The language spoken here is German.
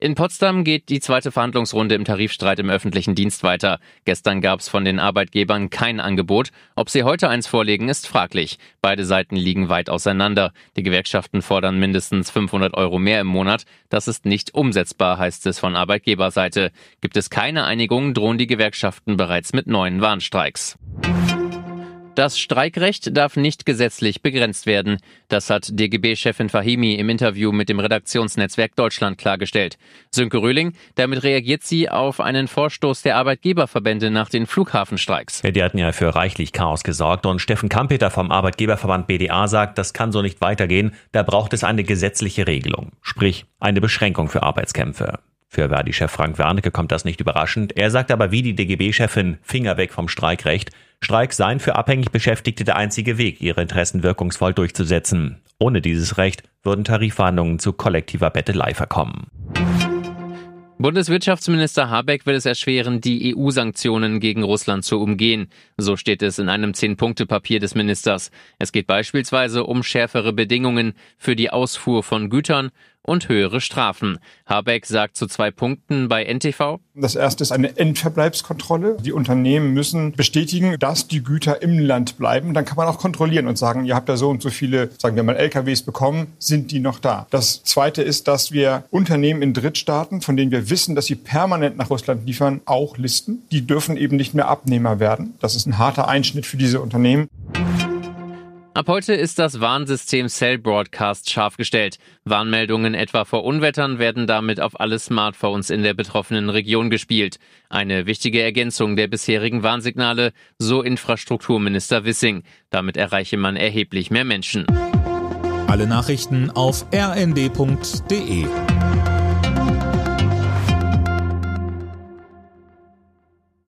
In Potsdam geht die zweite Verhandlungsrunde im Tarifstreit im öffentlichen Dienst weiter. Gestern gab es von den Arbeitgebern kein Angebot. Ob sie heute eins vorlegen, ist fraglich. Beide Seiten liegen weit auseinander. Die Gewerkschaften fordern mindestens 500 Euro mehr im Monat. Das ist nicht umsetzbar, heißt es von Arbeitgeberseite. Gibt es keine Einigung, drohen die Gewerkschaften bereits mit neuen Warnstreiks. Das Streikrecht darf nicht gesetzlich begrenzt werden. Das hat DGB-Chefin Fahimi im Interview mit dem Redaktionsnetzwerk Deutschland klargestellt. Sönke Röhling, damit reagiert sie auf einen Vorstoß der Arbeitgeberverbände nach den Flughafenstreiks. Die hatten ja für reichlich Chaos gesorgt und Steffen Kampeter vom Arbeitgeberverband BDA sagt, das kann so nicht weitergehen. Da braucht es eine gesetzliche Regelung, sprich eine Beschränkung für Arbeitskämpfe. Für Verdi-Chef Frank Wernicke kommt das nicht überraschend. Er sagt aber wie die DGB-Chefin Finger weg vom Streikrecht. Streik seien für abhängig Beschäftigte der einzige Weg, ihre Interessen wirkungsvoll durchzusetzen. Ohne dieses Recht würden Tarifverhandlungen zu kollektiver Bettelei verkommen. Bundeswirtschaftsminister Habeck will es erschweren, die EU-Sanktionen gegen Russland zu umgehen. So steht es in einem Zehn-Punkte-Papier des Ministers. Es geht beispielsweise um schärfere Bedingungen für die Ausfuhr von Gütern und höhere Strafen. Habeck sagt zu zwei Punkten bei NTV. Das erste ist eine Endverbleibskontrolle. Die Unternehmen müssen bestätigen, dass die Güter im Land bleiben. Dann kann man auch kontrollieren und sagen, ihr habt da so und so viele, sagen wir mal, LKWs bekommen, sind die noch da? Das zweite ist, dass wir Unternehmen in Drittstaaten, von denen wir wissen, dass sie permanent nach Russland liefern, auch listen. Die dürfen eben nicht mehr Abnehmer werden. Das ist ein harter Einschnitt für diese Unternehmen. Ab heute ist das Warnsystem Cell Broadcast scharf gestellt. Warnmeldungen etwa vor Unwettern werden damit auf alle Smartphones in der betroffenen Region gespielt. Eine wichtige Ergänzung der bisherigen Warnsignale, so Infrastrukturminister Wissing. Damit erreiche man erheblich mehr Menschen. Alle Nachrichten auf rnd.de